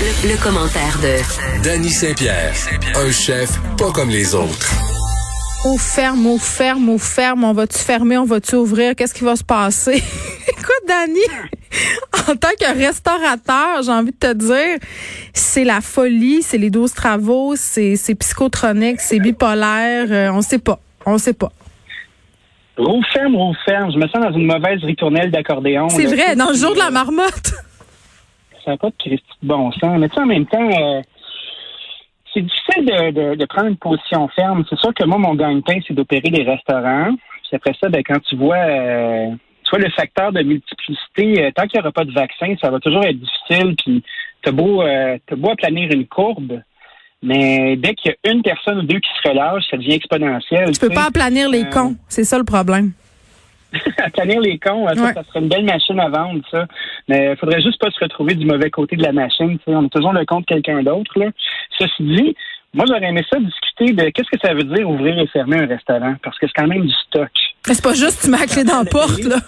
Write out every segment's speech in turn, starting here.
Le, le commentaire de Danny Saint-Pierre, un chef pas comme les autres. On ferme, on ferme, on ferme, on va-tu fermer, on va-tu ouvrir, qu'est-ce qui va se passer? Écoute, Dani, en tant que restaurateur, j'ai envie de te dire, c'est la folie, c'est les 12 travaux, c'est psychotronique, c'est bipolaire, euh, on sait pas, on sait pas. Roue ferme, roue ferme. Je me sens dans une mauvaise ritournelle d'accordéon. C'est vrai, dans le jour de la marmotte. Ça n'a pas de Christy de bon sens. Mais tu sais, en même temps, euh, c'est difficile de, de, de prendre une position ferme. C'est sûr que moi, mon gagne-pain, c'est d'opérer des restaurants. Puis après ça, ben, quand tu vois, euh, tu vois le facteur de multiplicité, euh, tant qu'il n'y aura pas de vaccin, ça va toujours être difficile. Puis t'as beau, euh, t'as beau aplanir une courbe, mais dès qu'il y a une personne ou deux qui se relâchent, ça devient exponentiel. Tu peux pas aplanir les cons, c'est ça le problème. à tenir les cons, ça, Ouais. ça serait une belle machine à vendre, ça. Mais il faudrait juste pas se retrouver du mauvais côté de la machine. tu. On est toujours le compte de quelqu'un d'autre. là. Ceci dit, moi j'aurais aimé ça discuter de qu'est-ce que ça veut dire ouvrir et fermer un restaurant, parce que c'est quand même du stock. Mais c'est pas juste tu mets la clé dans la porte, là.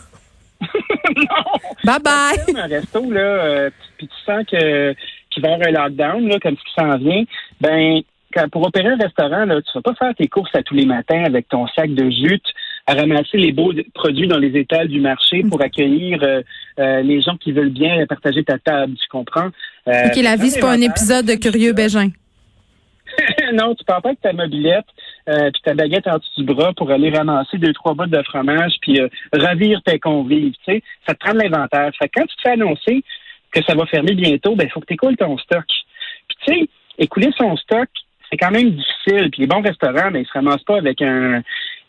non! Bye bye. Ferme un resto, là, euh, puis tu sens que qu'il va y avoir un lockdown, là, comme ce qui s'en vient, ben quand, pour opérer un restaurant, là, tu vas pas faire tes courses à tous les matins avec ton sac de jute, à ramasser les beaux produits dans les étals du marché pour accueillir euh, euh, les gens qui veulent bien partager ta table, tu comprends? Euh, OK, la vie, c'est pas un épisode de Curieux Bégin. non, tu pars pas avec ta mobilette euh, puis ta baguette en dessous du bras pour aller ramasser deux, trois bouts de fromage puis euh, ravir tes convives, tu sais. Ça te prend de l'inventaire. Fait que quand tu te fais annoncer que ça va fermer bientôt, ben il faut que tu écoules ton stock. Puis tu sais, écouler son stock, c'est quand même difficile. Puis les bons restaurants, ben, ils se ramassent pas avec un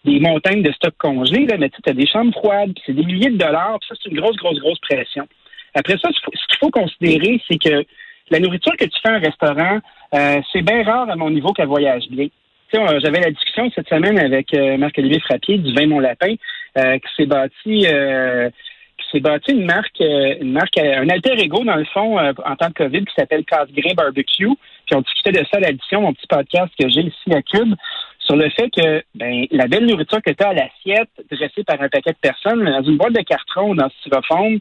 des montagnes de stock congelés, là, mais tu as des chambres froides, c'est des milliers de dollars, puis ça, c'est une grosse, grosse, grosse pression. Après ça, ce qu'il faut considérer, c'est que la nourriture que tu fais en restaurant, euh, c'est bien rare à mon niveau qu'elle voyage bien. J'avais la discussion cette semaine avec euh, Marc-Olivier Frappier du Vin Mon Lapin, euh, qui s'est bâti euh, qui s'est bâti une marque, euh, une marque, un alter ego dans le fond en temps de COVID qui s'appelle Casse-Grain Barbecue. Puis on discutait de ça à l'addition, mon petit podcast que j'ai ici à Cube, sur le fait que ben, la belle nourriture que tu as à l'assiette, dressée par un paquet de personnes, dans une boîte de carton ou dans ce styrofoam,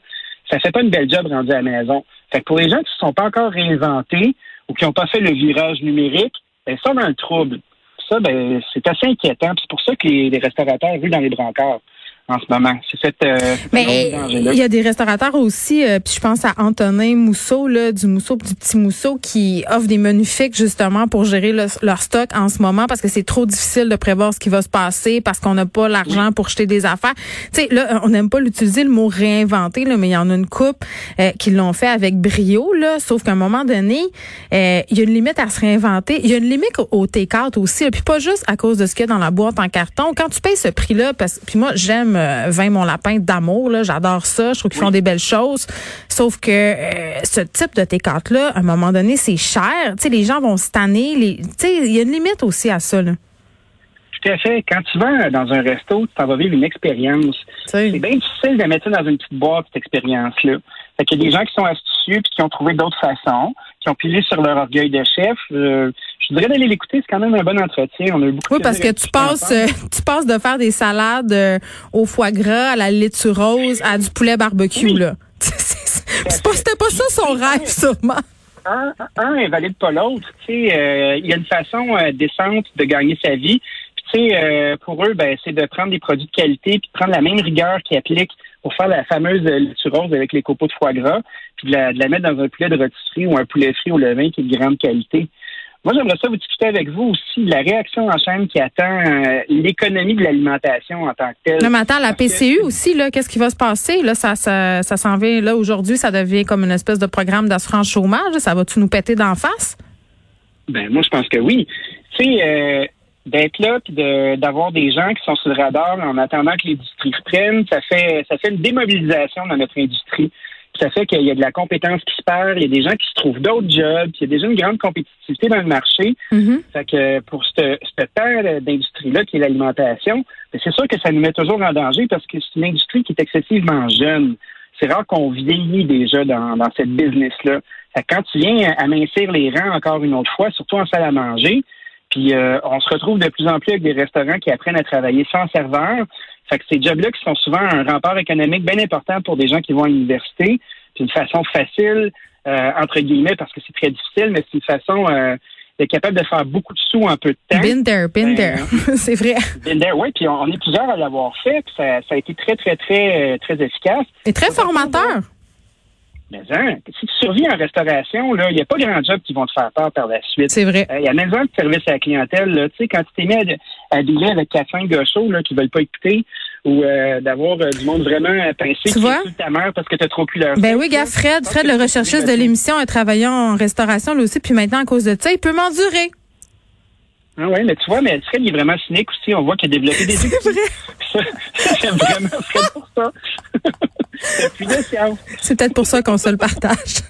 ça fait pas une belle job rendue à la maison. Fait que pour les gens qui ne sont pas encore réinventés ou qui n'ont pas fait le virage numérique, ben, ils sont dans le trouble. Ça, ben, c'est assez inquiétant. C'est pour ça que les, les restaurateurs ruent dans les brancards en ce moment. C'est cette, euh, Mais il y a des restaurateurs aussi, euh, puis je pense à Antonin Mousseau, là, du Mousseau, du petit Mousseau, qui offre des menus fixes justement pour gérer le- leur stock en ce moment parce que c'est trop difficile de prévoir ce qui va se passer parce qu'on n'a pas l'argent pour jeter des affaires. Tu sais, là, on n'aime pas l'utiliser le mot réinventer, là, mais il y en a une coupe euh, qui l'ont fait avec brio, là. Sauf qu'à un moment donné, euh, il y a une limite à se réinventer. Il y a une limite au, au take-out aussi, là, puis pas juste à cause de ce qu'il y a dans la boîte en carton. Quand tu payes ce prix-là, parce puis moi j'aime euh, vin mon lapin d'amour, là, j'adore ça. Je trouve qu'ils font des belles choses. Sauf que euh, ce type de take-out là, à un moment donné, c'est cher. Tu sais, les gens vont se tanner. Les, tu sais, il y a une limite aussi à ça. Là. Tout à fait. Quand tu vas dans un resto, tu t'en vas vivre une expérience. C'est bien difficile de mettre ça dans une petite boîte, cette expérience-là. Fait qu'il y a des gens qui sont astucieux puis qui ont trouvé d'autres façons, qui ont pilé sur leur orgueil de chef. Euh, je voudrais d'aller l'écouter, c'est quand même un bon entretien. On a eu beaucoup Oui, parce que tu passes, euh, tu passes de faire des salades euh, au foie gras, à la laitue rose, à du poulet barbecue, Oui. là. Pas- C'était pas ça son rêve, sûrement. un, un invalide pas l'autre. Il y a une façon décente de gagner sa vie. Puis pour eux, ben, c'est de prendre des produits de qualité, puis de prendre la même rigueur qu'ils appliquent pour faire la fameuse euh, laitue rose avec les copeaux de foie gras, puis de la, de la mettre dans un poulet de rôtisserie ou un poulet frit au levain qui est de grande qualité. Moi, j'aimerais ça vous discuter avec vous aussi de la réaction en chaîne qui attend euh, l'économie de l'alimentation en tant que telle. Non, mais attends, la PCU aussi, là, qu'est-ce qui va se passer? Là, ça, ça, ça s'en vient, là, aujourd'hui, ça devient comme une espèce de programme d'assurance chômage. Ça va-tu nous péter d'en face? Ben moi je pense que oui. Tu sais, euh, d'être là puis de- d'avoir des gens qui sont sur le radar en attendant que l'industrie reprenne, ça fait ça fait une démobilisation dans notre industrie. Puis ça fait qu'il y a de la compétence qui se perd, il y a des gens qui se trouvent d'autres jobs, puis il y a déjà une grande compétitivité dans le marché. Mhm. Fait que pour cette, cette terre d'industrie-là qui est l'alimentation, ben, c'est sûr que ça nous met toujours en danger parce que c'est une industrie qui est excessivement jeune. C'est rare qu'on vieillit déjà dans, dans cette business-là. Quand tu viens amincir les rangs encore une autre fois, surtout en salle à manger, puis euh, on se retrouve de plus en plus avec des restaurants qui apprennent à travailler sans serveur. Fait que ces jobs-là qui sont souvent un rempart économique bien important pour des gens qui vont à l'université, c'est une façon facile, euh, entre guillemets, parce que c'est très difficile, mais c'est une façon euh, d'être capable de faire beaucoup de sous en peu de temps. There, been Ben, c'est vrai. There, oui, puis on, on est plusieurs à l'avoir fait, puis ça, ça a été très, très, très, euh, très efficace. Et très formateur. Mais hein, si tu survis en restauration, là, il n'y a pas grand job qui vont te faire peur par la suite. C'est vrai. Euh, Il y a même de service à la clientèle. Tu sais, quand tu t'es mis à, à dealer avec quatre cinq gars chauds là, qui veulent pas écouter ou euh, d'avoir euh, du monde vraiment pincé Tu qui vois? ta mère parce que tu as trop plus leur Ben oui, gars. Fred, Fred, le recherchiste de l'émission, a travaillé en restauration lui aussi, puis maintenant, à cause de ça, il peut m'endurer. Ah ouais, mais tu vois, mais Fred, il est vraiment cynique aussi. On voit qu'il a développé des C'est outils. vrai. J'aime vraiment Fred pour ça. C'est peut-être pour ça qu'on se le partage.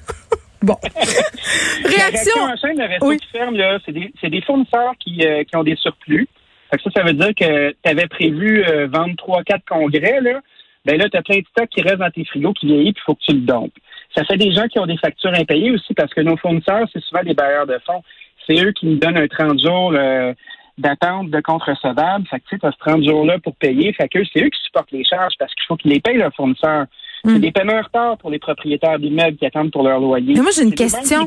bon. La Réaction. en chaîne, le resto Oui. qui ferme, là, c'est des, c'est des fournisseurs qui, euh, qui ont des surplus. Fait que ça, ça veut dire que tu avais prévu euh, vendre trois, quatre congrès, là. Ben là, tu as plein de stocks qui restent dans tes frigos qui vieillit, puis il faut que tu le dompes. Ça fait des gens qui ont des factures impayées aussi parce que nos fournisseurs, c'est souvent des bailleurs de fonds. C'est eux qui nous donnent un 30 jours euh, d'attente de compte recevable. Fait que tu sais, as ce 30 jours-là pour payer. Fait que c'est eux qui supportent les charges parce qu'il faut qu'ils les payent leurs fournisseurs. C'est Mm. des paiements en retard pour les propriétaires d'immeubles qui attendent pour leur loyer. Mais moi, j'ai une C'est question.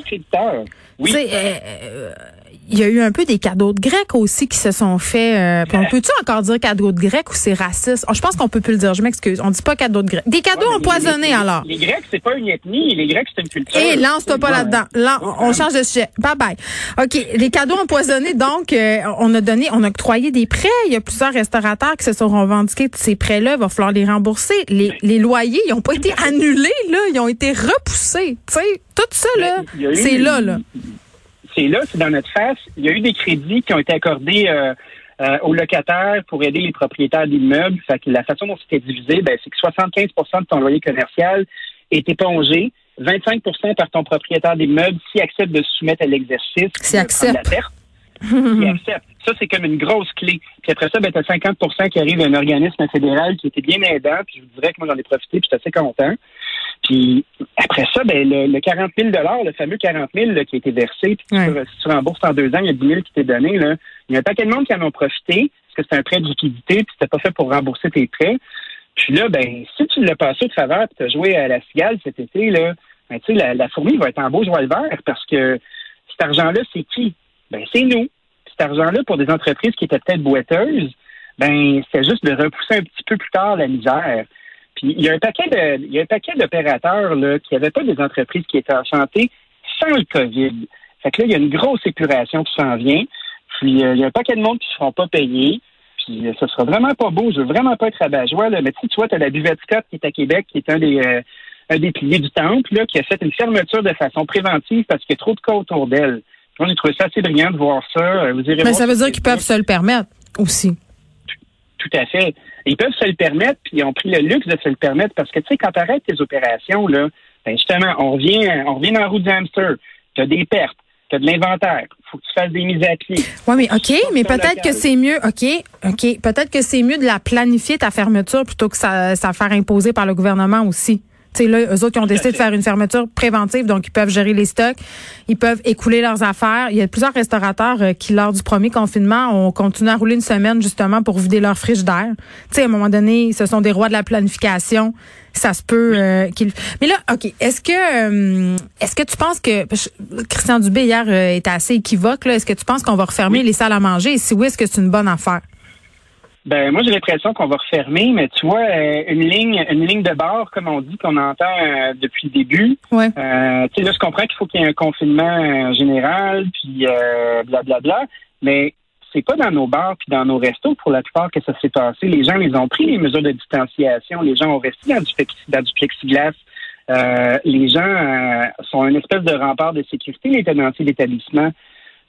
Oui. Euh, euh, il y a eu un peu des cadeaux de Grecs aussi qui se sont faits. euh, on peut-tu encore dire cadeaux de Grecs ou c'est raciste? Oh, je pense qu'on peut plus le dire. Je m'excuse. On dit pas cadeaux de Grecs. Des cadeaux Ouais, empoisonnés les- les- alors. Les Grecs, c'est pas une ethnie. Les Grecs, c'est une culture. Hé, lance-toi pas là-dedans. Là, on change de sujet. Bye bye. OK. Les cadeaux empoisonnés, donc, euh, on a donné, on a octroyé des prêts. Il y a plusieurs restaurateurs qui se sont revendiqués de ces prêts-là. Il va falloir les rembourser. Les, les loyers, ils ont pas été annulés, là. Ils ont été repoussés. Tu sais, tout ça, là, Ben, eu- c'est là, là. C'est là, c'est dans notre face. Il y a eu des crédits qui ont été accordés euh, euh, aux locataires pour aider les propriétaires d'immeubles. Fait que la façon dont c'était divisé, ben, c'est que 75% de ton loyer commercial est épongé, 25% par ton propriétaire d'immeuble s'il accepte de se soumettre à l'exercice. S'il accepte. La perte. S'il accepte. Ça, c'est comme une grosse clé. Puis après ça, ben, tu as 50% qui arrive d'un organisme fédéral qui était bien aidant. Puis je vous dirais que moi, j'en ai profité, puis j'étais assez content. Puis après ça, ben, le, le 40 000 le fameux 40 000 là, qui a été versé, puis Ouais. si tu rembourses en deux ans, il y a 10 000 qui t'est donné. Là. Il y a un paquet de monde qui en ont profité, parce que c'est un prêt de liquidité, puis c'était pas fait pour rembourser tes prêts. Puis là, ben, si tu l'as passé de faveur, puis tu as joué à la cigale cet été, là, ben, tu sais, la, la fourmi va être en beau joie le vert, parce que cet argent-là, c'est qui? Ben, c'est nous. Cet argent-là, pour des entreprises qui étaient peut-être boiteuses, ben, c'était juste de repousser un petit peu plus tard la misère. Puis il y a un paquet de, il y a un paquet d'opérateurs là qui n'avaient pas des entreprises qui étaient enchantées sans le COVID. Fait que là, il y a une grosse épuration qui s'en vient. Puis euh, il y a un paquet de monde qui ne seront pas payés. Puis euh, ça sera vraiment pas beau. Je veux vraiment pas être rabat-joie, là. Mais tu sais, tu vois, tu as la buvette Scott qui est à Québec, qui est un des euh, un des piliers du temple, là, qui a fait une fermeture de façon préventive parce qu'il y a trop de cas autour d'elle. Moi, j'ai trouvé ça assez brillant de voir ça. Euh, Vous irez Mais voir ça veut dire qu'ils peuvent se le permettre aussi. Tout à fait. Ils peuvent se le permettre, puis ils ont pris le luxe de se le permettre parce que, tu sais, quand tu arrêtes tes opérations, là, ben justement, on revient, on revient dans la roue du hamster. Tu as des pertes, tu as de l'inventaire. faut que tu fasses des mises à pied. Oui, mais OK, mais peut-être que c'est mieux, OK, OK, peut-être que c'est mieux de la planifier, ta fermeture, plutôt que ça, ça faire imposer par le gouvernement aussi. Tu sais, là, eux autres, ils ont décidé de faire une fermeture préventive, donc ils peuvent gérer les stocks, ils peuvent écouler leurs affaires. Il y a plusieurs restaurateurs euh, qui, lors du premier confinement, ont continué à rouler une semaine justement pour vider leur friche d'air. Tu sais, à un moment donné, ce sont des rois de la planification. Ça se peut euh, qu'ils... Mais là, OK, est-ce que euh, est-ce que tu penses que Christian Dubé, hier, euh, était assez équivoque. là. Est-ce que tu penses qu'on va refermer les salles à manger? Et si oui, est-ce que c'est une bonne affaire? Ben moi j'ai l'impression qu'on va refermer, mais tu vois euh, une ligne, une ligne de bord comme on dit qu'on entend euh, depuis le début. Ouais. Euh, tu sais là je comprends qu'il faut qu'il y ait un confinement euh, général, puis euh, blablabla, mais c'est pas dans nos bars puis dans nos restos pour la plupart que ça s'est passé. Les gens les ont pris les mesures de distanciation, les gens ont resté dans du, dans du plexiglas. Euh, les gens sont une espèce de rempart de sécurité, les tenanciers d'établissement.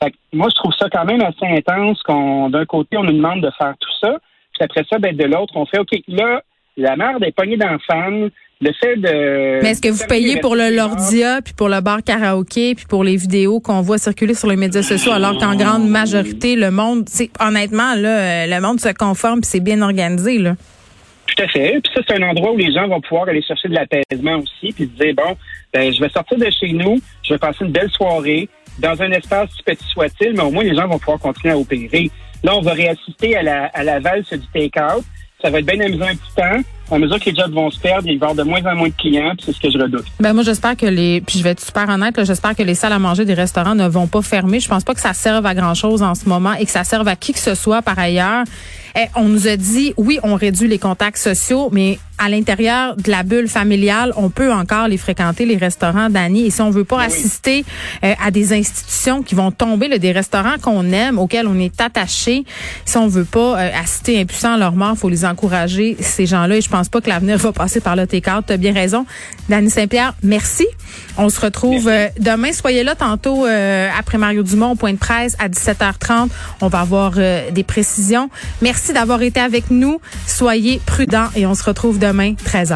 Fait que moi, je trouve ça quand même assez intense qu'on, d'un côté, on nous demande de faire tout ça, puis après ça, ben, de l'autre, on fait OK, là, la merde est pognée dans le fait de. Mais est-ce que vous payez pour le Lordia, puis pour le bar karaoké, puis pour les vidéos qu'on voit circuler sur les médias sociaux, alors qu'en grande majorité, le monde, c'est honnêtement, là, euh, le monde se conforme, puis c'est bien organisé, là. Tout à fait. Puis ça, c'est un endroit où les gens vont pouvoir aller chercher de l'apaisement aussi, puis se dire bon, ben, je vais sortir de chez nous, je vais passer une belle soirée dans un espace petit soit-il, mais au moins les gens vont pouvoir continuer à opérer. Là, on va réassister à la, à la valse du take-out. Ça va être bien amusant un petit temps. À mesure que les jobs vont se perdre, il va y avoir de moins en moins de clients, c'est ce que je redoute. Ben moi j'espère que les puis je vais être super honnête, j'espère que les salles à manger des restaurants ne vont pas fermer. Je pense pas que ça serve à grand chose en ce moment et que ça serve à qui que ce soit par ailleurs. Eh, on nous a dit oui, on réduit les contacts sociaux, mais à l'intérieur de la bulle familiale, on peut encore les fréquenter, les restaurants, Dani. Et si on veut pas assister euh, à des institutions qui vont tomber, là, des restaurants qu'on aime, auxquels on est attaché, si on veut pas euh, assister impuissant à leur mort, faut les encourager, ces gens-là. Et je pense pas que l'avenir va passer par le take-out. Tu as bien raison. Dani Saint-Pierre, merci. On se retrouve euh, demain. Soyez là tantôt après Mario Dumont au point de presse à 17h30. On va avoir des précisions. Merci d'avoir été avec nous. Soyez prudents et on se retrouve demain, 13h.